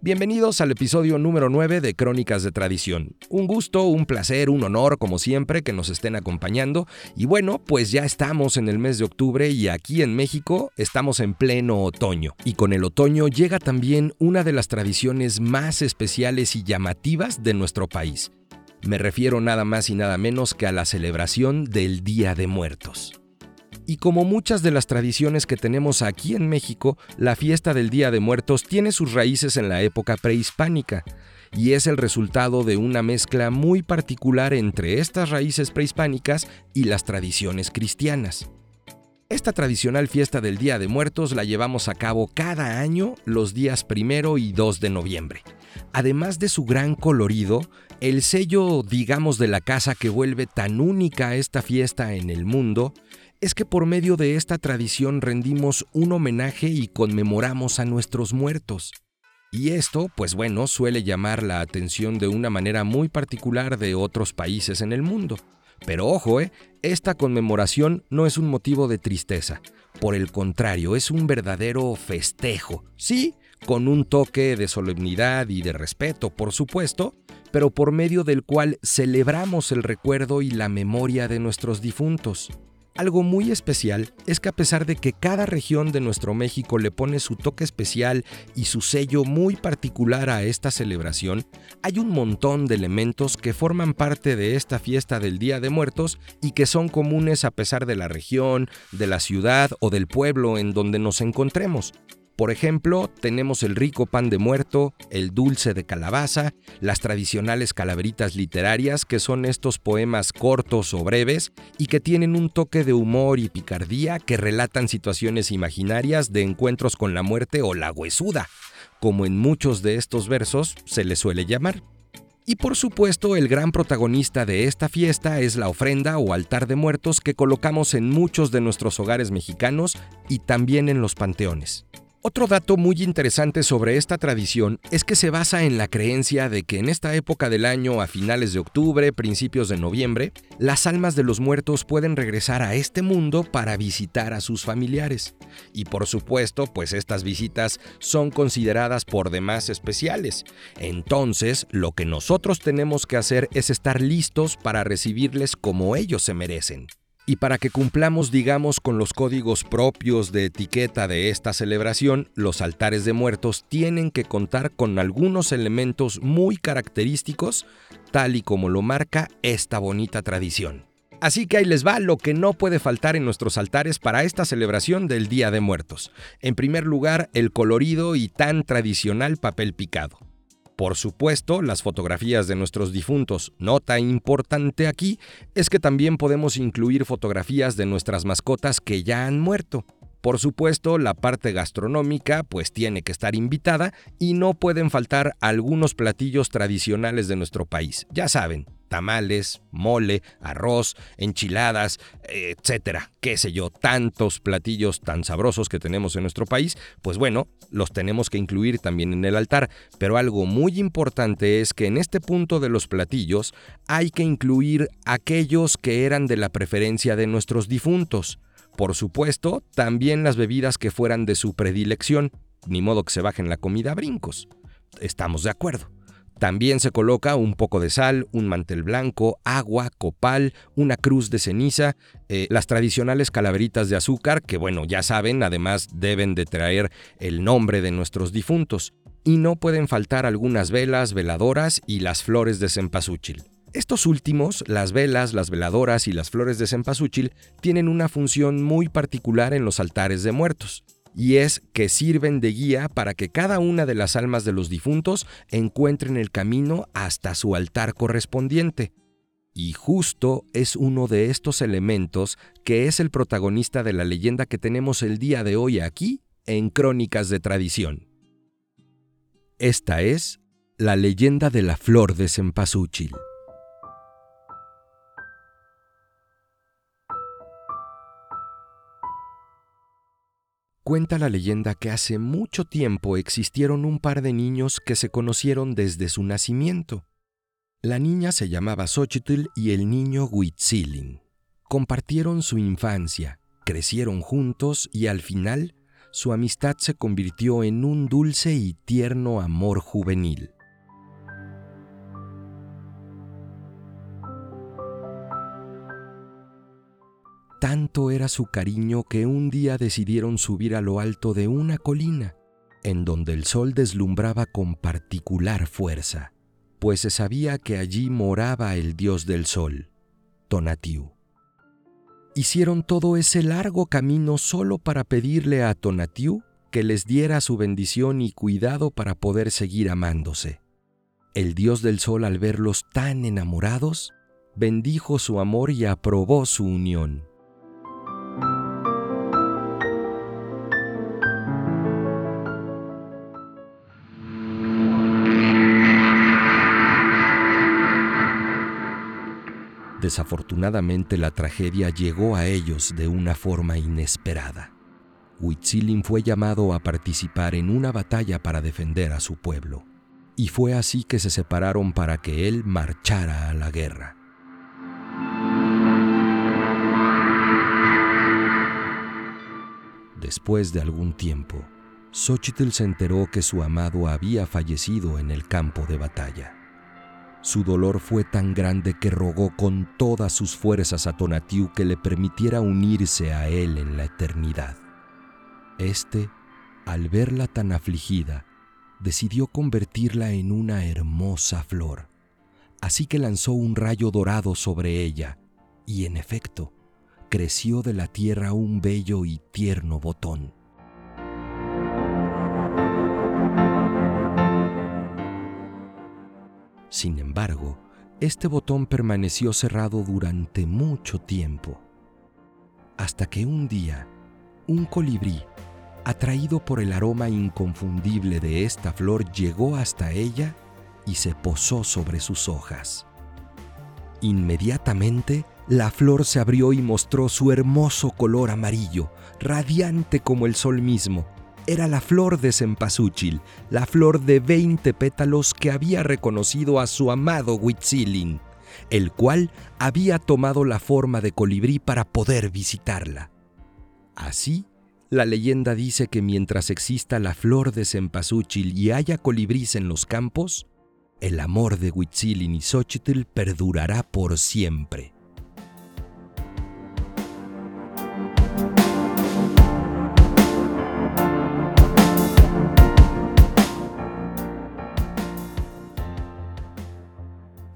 Bienvenidos al episodio número 9 de Crónicas de Tradición. Un gusto, un placer, un honor, como siempre, que nos estén acompañando. Y bueno, pues ya estamos en el mes de octubre y aquí en México estamos en pleno otoño. Y con el otoño llega también una de las tradiciones más especiales y llamativas de nuestro país. Me refiero nada más y nada menos que a la celebración del Día de Muertos. Y como muchas de las tradiciones que tenemos aquí en México, la fiesta del Día de Muertos tiene sus raíces en la época prehispánica y es el resultado de una mezcla muy particular entre estas raíces prehispánicas y las tradiciones cristianas. Esta tradicional fiesta del Día de Muertos la llevamos a cabo cada año los días primero y 2 de noviembre. Además de su gran colorido, el sello, digamos, de la casa que vuelve tan única esta fiesta en el mundo es que por medio de esta tradición rendimos un homenaje y conmemoramos a nuestros muertos. Y esto, pues bueno, suele llamar la atención de una manera muy particular de otros países en el mundo. Pero ojo, ¿eh? esta conmemoración no es un motivo de tristeza. Por el contrario, es un verdadero festejo. Sí, con un toque de solemnidad y de respeto, por supuesto, pero por medio del cual celebramos el recuerdo y la memoria de nuestros difuntos. Algo muy especial es que a pesar de que cada región de nuestro México le pone su toque especial y su sello muy particular a esta celebración, hay un montón de elementos que forman parte de esta fiesta del Día de Muertos y que son comunes a pesar de la región, de la ciudad o del pueblo en donde nos encontremos. Por ejemplo, tenemos el rico pan de muerto, el dulce de calabaza, las tradicionales calaveritas literarias, que son estos poemas cortos o breves y que tienen un toque de humor y picardía que relatan situaciones imaginarias de encuentros con la muerte o la huesuda, como en muchos de estos versos se le suele llamar. Y por supuesto, el gran protagonista de esta fiesta es la ofrenda o altar de muertos que colocamos en muchos de nuestros hogares mexicanos y también en los panteones. Otro dato muy interesante sobre esta tradición es que se basa en la creencia de que en esta época del año, a finales de octubre, principios de noviembre, las almas de los muertos pueden regresar a este mundo para visitar a sus familiares. Y por supuesto, pues estas visitas son consideradas por demás especiales. Entonces, lo que nosotros tenemos que hacer es estar listos para recibirles como ellos se merecen. Y para que cumplamos, digamos, con los códigos propios de etiqueta de esta celebración, los altares de muertos tienen que contar con algunos elementos muy característicos, tal y como lo marca esta bonita tradición. Así que ahí les va lo que no puede faltar en nuestros altares para esta celebración del Día de Muertos. En primer lugar, el colorido y tan tradicional papel picado. Por supuesto, las fotografías de nuestros difuntos. Nota importante aquí es que también podemos incluir fotografías de nuestras mascotas que ya han muerto. Por supuesto, la parte gastronómica pues tiene que estar invitada y no pueden faltar algunos platillos tradicionales de nuestro país. Ya saben, tamales, mole, arroz, enchiladas, etcétera, qué sé yo, tantos platillos tan sabrosos que tenemos en nuestro país, pues bueno, los tenemos que incluir también en el altar, pero algo muy importante es que en este punto de los platillos hay que incluir aquellos que eran de la preferencia de nuestros difuntos. Por supuesto, también las bebidas que fueran de su predilección, ni modo que se bajen la comida a brincos. Estamos de acuerdo. También se coloca un poco de sal, un mantel blanco, agua, copal, una cruz de ceniza, eh, las tradicionales calaveritas de azúcar, que bueno, ya saben, además deben de traer el nombre de nuestros difuntos. Y no pueden faltar algunas velas, veladoras y las flores de cempasúchil. Estos últimos, las velas, las veladoras y las flores de cempasúchil, tienen una función muy particular en los altares de muertos, y es que sirven de guía para que cada una de las almas de los difuntos encuentren el camino hasta su altar correspondiente. Y justo es uno de estos elementos que es el protagonista de la leyenda que tenemos el día de hoy aquí en Crónicas de Tradición. Esta es La leyenda de la flor de cempasúchil. Cuenta la leyenda que hace mucho tiempo existieron un par de niños que se conocieron desde su nacimiento. La niña se llamaba Xochitl y el niño Huitzilin. Compartieron su infancia, crecieron juntos y al final su amistad se convirtió en un dulce y tierno amor juvenil. Era su cariño que un día decidieron subir a lo alto de una colina, en donde el sol deslumbraba con particular fuerza, pues se sabía que allí moraba el dios del sol, Tonatiuh. Hicieron todo ese largo camino solo para pedirle a Tonatiuh que les diera su bendición y cuidado para poder seguir amándose. El dios del sol al verlos tan enamorados, bendijo su amor y aprobó su unión. Desafortunadamente la tragedia llegó a ellos de una forma inesperada. Huitzilin fue llamado a participar en una batalla para defender a su pueblo, y fue así que se separaron para que él marchara a la guerra. Después de algún tiempo, Xochitl se enteró que su amado había fallecido en el campo de batalla. Su dolor fue tan grande que rogó con todas sus fuerzas a Tonatiuh que le permitiera unirse a él en la eternidad. Este, al verla tan afligida, decidió convertirla en una hermosa flor. Así que lanzó un rayo dorado sobre ella, y en efecto, creció de la tierra un bello y tierno botón. Sin embargo, este botón permaneció cerrado durante mucho tiempo, hasta que un día un colibrí, atraído por el aroma inconfundible de esta flor, llegó hasta ella y se posó sobre sus hojas. Inmediatamente, la flor se abrió y mostró su hermoso color amarillo, radiante como el sol mismo, era la flor de cempasúchil, la flor de veinte pétalos que había reconocido a su amado Huitzilin, el cual había tomado la forma de colibrí para poder visitarla. Así, la leyenda dice que mientras exista la flor de cempasúchil y haya colibrís en los campos, el amor de Huitzilin y Xochitl perdurará por siempre.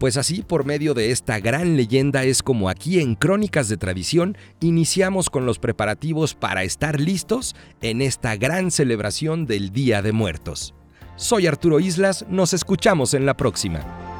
Pues así, por medio de esta gran leyenda, es como aquí en Crónicas de Tradición iniciamos con los preparativos para estar listos en esta gran celebración del Día de Muertos. Soy Arturo Islas, nos escuchamos en la próxima.